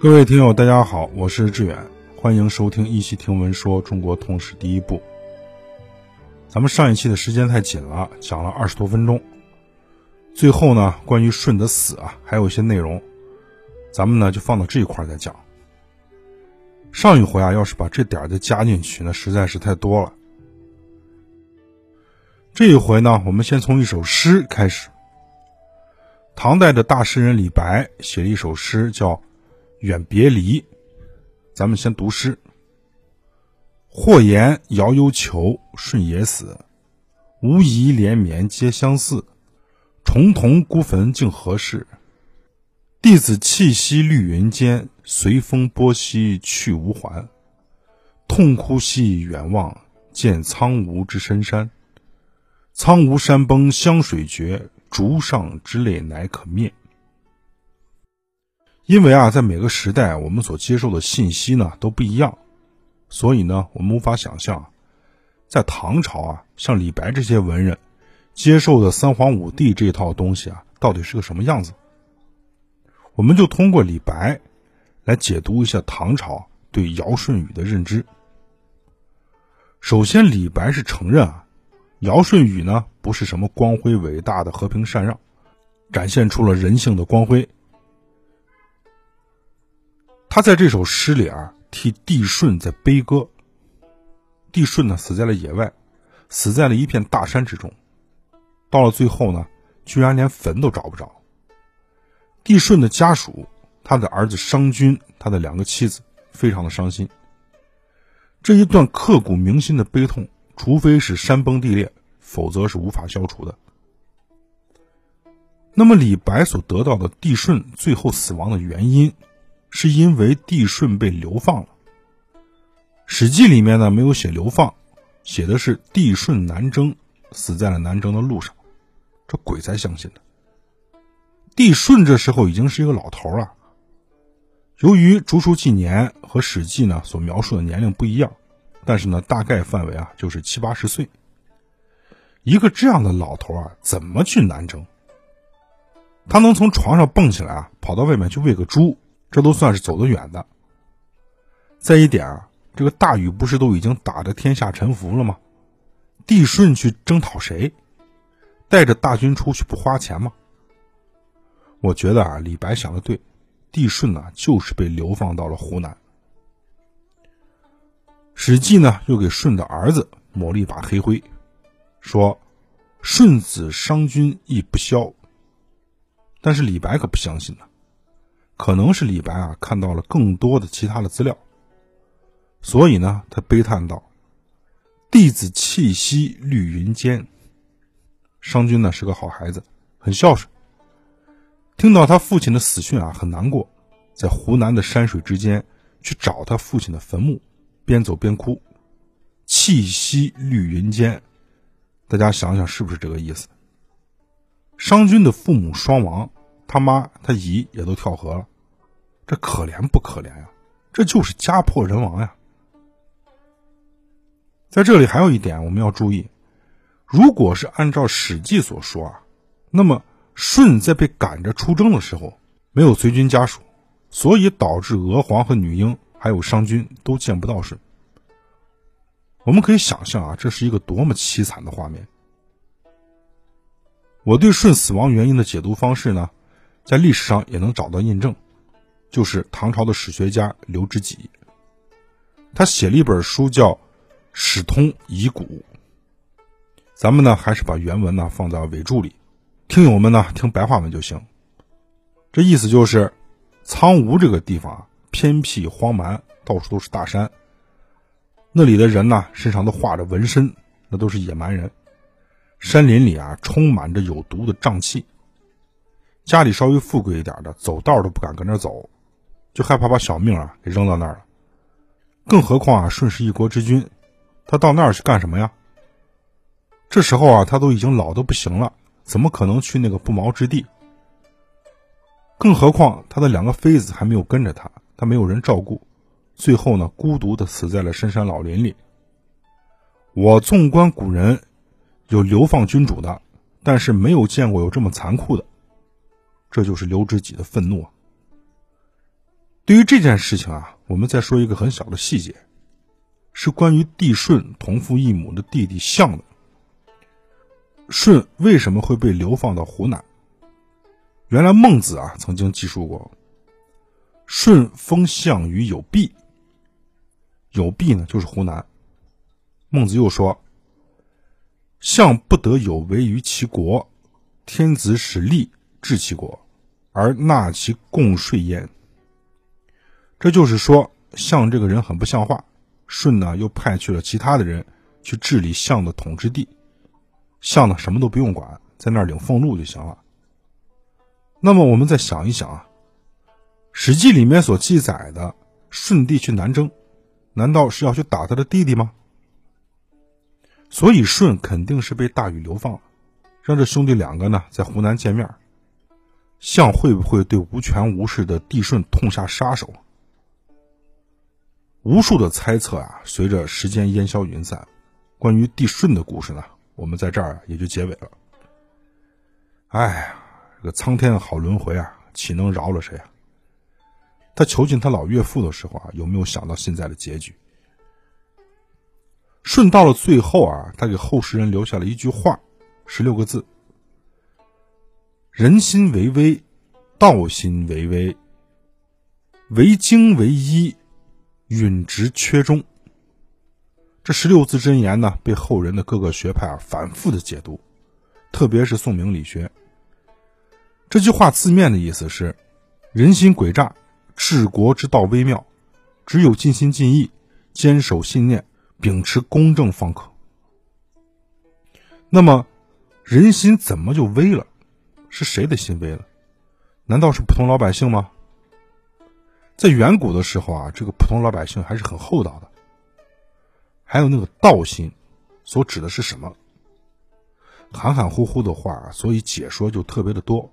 各位听友，大家好，我是志远，欢迎收听《一期听闻说中国通史第一部》。咱们上一期的时间太紧了，讲了二十多分钟。最后呢，关于舜的死啊，还有一些内容，咱们呢就放到这一块再讲。上一回啊，要是把这点儿再加进去，那实在是太多了。这一回呢，我们先从一首诗开始。唐代的大诗人李白写了一首诗，叫。远别离，咱们先读诗。或言遥忧囚，舜也死。无疑连绵皆相似，重同孤坟竟何事？弟子气息绿云间，随风波兮去无还。痛哭兮远望，见苍梧之深山。苍梧山崩湘水绝，竹上之泪乃可灭。因为啊，在每个时代，我们所接受的信息呢都不一样，所以呢，我们无法想象，在唐朝啊，像李白这些文人接受的三皇五帝这套东西啊，到底是个什么样子？我们就通过李白来解读一下唐朝对尧舜禹的认知。首先，李白是承认啊，尧舜禹呢不是什么光辉伟大的和平禅让，展现出了人性的光辉。他在这首诗里啊，替帝舜在悲歌。帝舜呢，死在了野外，死在了一片大山之中。到了最后呢，居然连坟都找不着。帝舜的家属，他的儿子商均，他的两个妻子，非常的伤心。这一段刻骨铭心的悲痛，除非是山崩地裂，否则是无法消除的。那么，李白所得到的帝舜最后死亡的原因？是因为帝舜被流放了，《史记》里面呢没有写流放，写的是帝舜南征，死在了南征的路上，这鬼才相信呢。帝舜这时候已经是一个老头了，由于竹书纪年和《史记》呢所描述的年龄不一样，但是呢大概范围啊就是七八十岁。一个这样的老头啊，怎么去南征？他能从床上蹦起来啊，跑到外面去喂个猪？这都算是走得远的。再一点啊，这个大禹不是都已经打得天下臣服了吗？帝舜去征讨谁？带着大军出去不花钱吗？我觉得啊，李白想的对，帝舜呢就是被流放到了湖南。史记呢又给舜的儿子抹了一把黑灰，说舜子商君亦不肖。但是李白可不相信呢。可能是李白啊看到了更多的其他的资料，所以呢，他悲叹道：“弟子气息绿云间。”商君呢是个好孩子，很孝顺。听到他父亲的死讯啊，很难过，在湖南的山水之间去找他父亲的坟墓，边走边哭。气息绿云间，大家想想是不是这个意思？商君的父母双亡。他妈他姨也都跳河了，这可怜不可怜呀？这就是家破人亡呀！在这里还有一点我们要注意，如果是按照《史记》所说啊，那么舜在被赶着出征的时候没有随军家属，所以导致娥皇和女婴还有商君都见不到舜。我们可以想象啊，这是一个多么凄惨的画面。我对舜死亡原因的解读方式呢？在历史上也能找到印证，就是唐朝的史学家刘知几，他写了一本书叫《史通遗古》。咱们呢还是把原文呢放在尾注里，听友们呢听白话文就行。这意思就是，苍梧这个地方啊偏僻荒蛮，到处都是大山，那里的人呢身上都画着纹身，那都是野蛮人。山林里啊充满着有毒的瘴气。家里稍微富贵一点的，走道都不敢跟那走，就害怕把小命啊给扔到那儿了。更何况啊，舜是一国之君，他到那儿去干什么呀？这时候啊，他都已经老的不行了，怎么可能去那个不毛之地？更何况他的两个妃子还没有跟着他，他没有人照顾，最后呢，孤独的死在了深山老林里。我纵观古人，有流放君主的，但是没有见过有这么残酷的。这就是刘知几的愤怒啊！对于这件事情啊，我们再说一个很小的细节，是关于帝舜同父异母的弟弟象的。舜为什么会被流放到湖南？原来孟子啊曾经记述过，舜封项于有裨，有裨呢就是湖南。孟子又说，项不得有为于其国，天子使立治其国，而纳其贡税焉。这就是说，项这个人很不像话。舜呢又派去了其他的人去治理项的统治地。项呢，什么都不用管，在那儿领俸禄就行了。那么我们再想一想啊，《史记》里面所记载的舜帝去南征，难道是要去打他的弟弟吗？所以舜肯定是被大禹流放了，让这兄弟两个呢在湖南见面。项会不会对无权无势的帝舜痛下杀手？无数的猜测啊，随着时间烟消云散，关于帝舜的故事呢？我们在这儿也就结尾了。哎呀，这个苍天好轮回啊，岂能饶了谁啊？他囚禁他老岳父的时候啊，有没有想到现在的结局？舜到了最后啊，他给后世人留下了一句话，十六个字：人心为微，道心为微，为精为一，允直缺中。这十六字真言呢，被后人的各个学派啊反复的解读，特别是宋明理学。这句话字面的意思是：人心诡诈，治国之道微妙，只有尽心尽意，坚守信念，秉持公正方可。那么，人心怎么就微了？是谁的心微了？难道是普通老百姓吗？在远古的时候啊，这个普通老百姓还是很厚道的。还有那个道心，所指的是什么？含含糊糊的话，所以解说就特别的多。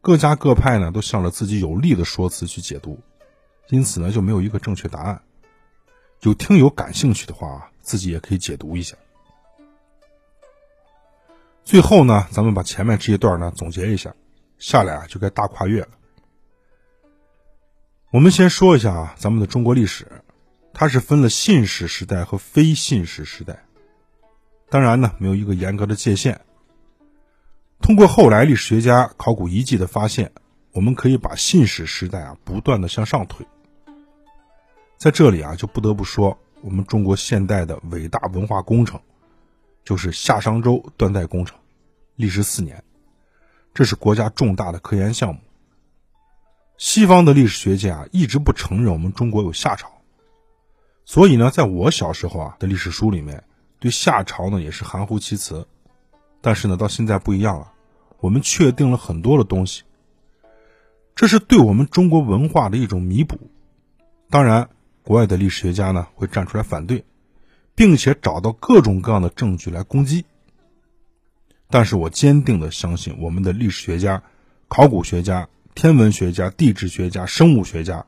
各家各派呢，都向着自己有利的说辞去解读，因此呢，就没有一个正确答案。有听友感兴趣的话，自己也可以解读一下。最后呢，咱们把前面这一段呢总结一下，下来啊就该大跨越了。我们先说一下啊，咱们的中国历史。它是分了信史时代和非信史时代，当然呢，没有一个严格的界限。通过后来历史学家考古遗迹的发现，我们可以把信史时代啊不断的向上推。在这里啊，就不得不说我们中国现代的伟大文化工程，就是夏商周断代工程，历时四年，这是国家重大的科研项目。西方的历史学家啊，一直不承认我们中国有夏朝。所以呢，在我小时候啊的历史书里面，对夏朝呢也是含糊其辞。但是呢，到现在不一样了，我们确定了很多的东西。这是对我们中国文化的一种弥补。当然，国外的历史学家呢会站出来反对，并且找到各种各样的证据来攻击。但是我坚定的相信，我们的历史学家、考古学家、天文学家、地质学家、生物学家，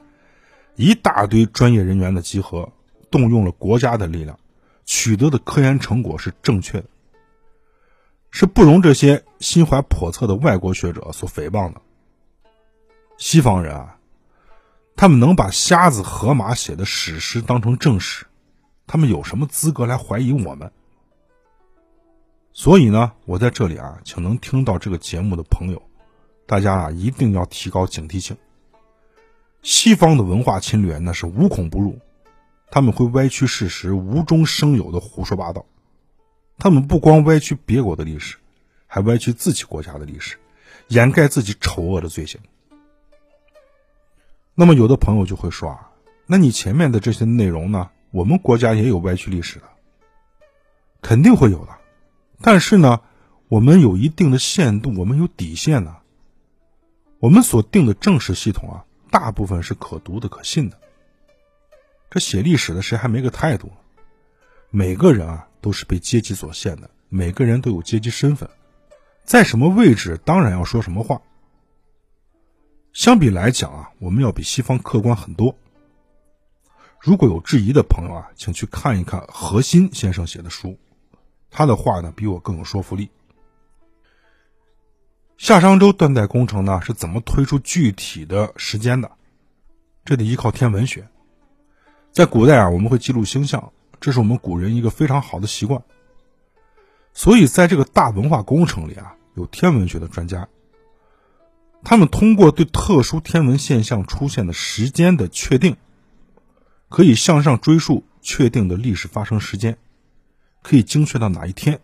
一大堆专业人员的集合。动用了国家的力量，取得的科研成果是正确的，是不容这些心怀叵测的外国学者所诽谤的。西方人啊，他们能把瞎子荷马写的史诗当成正史，他们有什么资格来怀疑我们？所以呢，我在这里啊，请能听到这个节目的朋友，大家啊一定要提高警惕性。西方的文化侵略那是无孔不入。他们会歪曲事实，无中生有的胡说八道。他们不光歪曲别国的历史，还歪曲自己国家的历史，掩盖自己丑恶的罪行。那么，有的朋友就会说啊，那你前面的这些内容呢？我们国家也有歪曲历史的，肯定会有的。但是呢，我们有一定的限度，我们有底线呢。我们所定的正史系统啊，大部分是可读的、可信的。这写历史的谁还没个态度？每个人啊都是被阶级所限的，每个人都有阶级身份，在什么位置当然要说什么话。相比来讲啊，我们要比西方客观很多。如果有质疑的朋友啊，请去看一看何新先生写的书，他的话呢比我更有说服力。夏商周断代工程呢是怎么推出具体的时间的？这得依靠天文学。在古代啊，我们会记录星象，这是我们古人一个非常好的习惯。所以，在这个大文化工程里啊，有天文学的专家，他们通过对特殊天文现象出现的时间的确定，可以向上追溯确定的历史发生时间，可以精确到哪一天。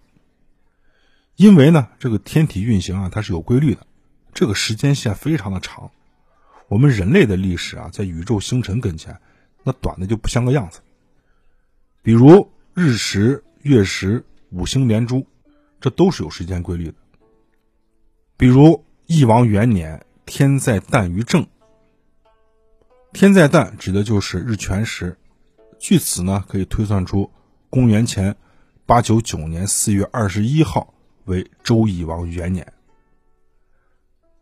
因为呢，这个天体运行啊，它是有规律的，这个时间线非常的长。我们人类的历史啊，在宇宙星辰跟前，那短的就不像个样子。比如日食、月食。五星连珠，这都是有时间规律的。比如翼王元年，天在旦于正。天在旦指的就是日全食，据此呢，可以推算出公元前八九九年四月二十一号为周翼王元年。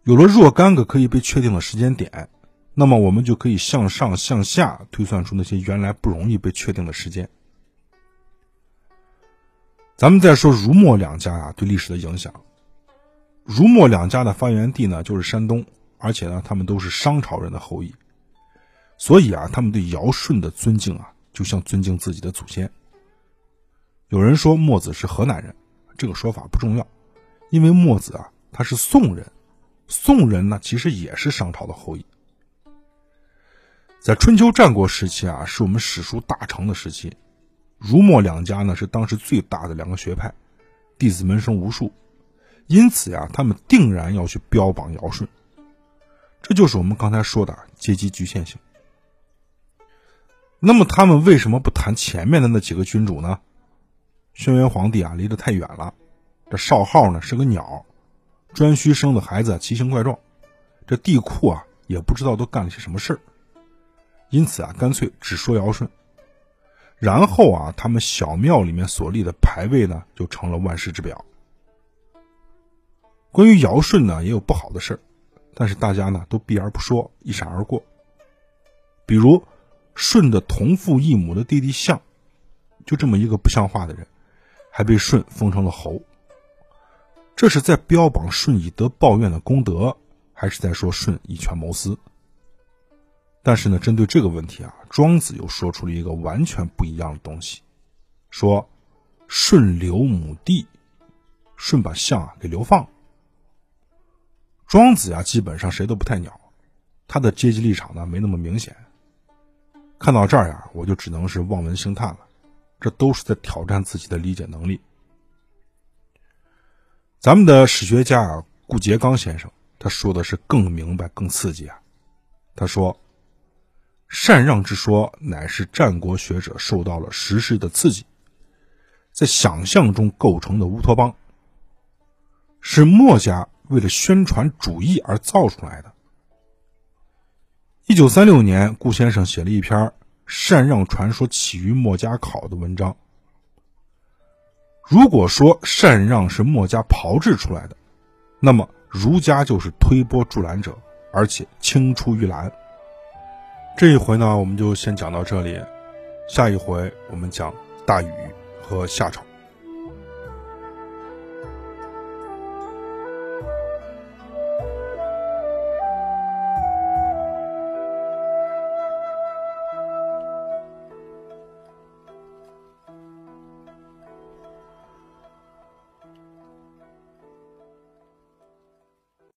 有了若干个可以被确定的时间点，那么我们就可以向上向下推算出那些原来不容易被确定的时间。咱们再说儒墨两家啊对历史的影响。儒墨两家的发源地呢就是山东，而且呢他们都是商朝人的后裔，所以啊他们对尧舜的尊敬啊就像尊敬自己的祖先。有人说墨子是河南人，这个说法不重要，因为墨子啊他是宋人，宋人呢其实也是商朝的后裔。在春秋战国时期啊是我们史书大成的时期。儒墨两家呢是当时最大的两个学派，弟子门生无数，因此呀，他们定然要去标榜尧舜。这就是我们刚才说的阶级局限性。那么他们为什么不谈前面的那几个君主呢？轩辕皇帝啊离得太远了，这少昊呢是个鸟，颛顼生的孩子奇形怪状，这帝喾啊也不知道都干了些什么事儿，因此啊干脆只说尧舜。然后啊，他们小庙里面所立的牌位呢，就成了万世之表。关于尧舜呢，也有不好的事儿，但是大家呢都避而不说，一闪而过。比如舜的同父异母的弟弟象，就这么一个不像话的人，还被舜封成了侯。这是在标榜舜以德报怨的功德，还是在说舜以权谋私？但是呢，针对这个问题啊，庄子又说出了一个完全不一样的东西，说：“舜留母弟，舜把象啊给流放。”庄子呀，基本上谁都不太鸟，他的阶级立场呢没那么明显。看到这儿呀，我就只能是望文兴叹了，这都是在挑战自己的理解能力。咱们的史学家啊，顾颉刚先生，他说的是更明白、更刺激啊，他说。禅让之说，乃是战国学者受到了时势的刺激，在想象中构成的乌托邦，是墨家为了宣传主义而造出来的。一九三六年，顾先生写了一篇禅让传说起于墨家考的文章。如果说禅让是墨家炮制出来的，那么儒家就是推波助澜者，而且青出于蓝。这一回呢，我们就先讲到这里，下一回我们讲大禹和夏朝。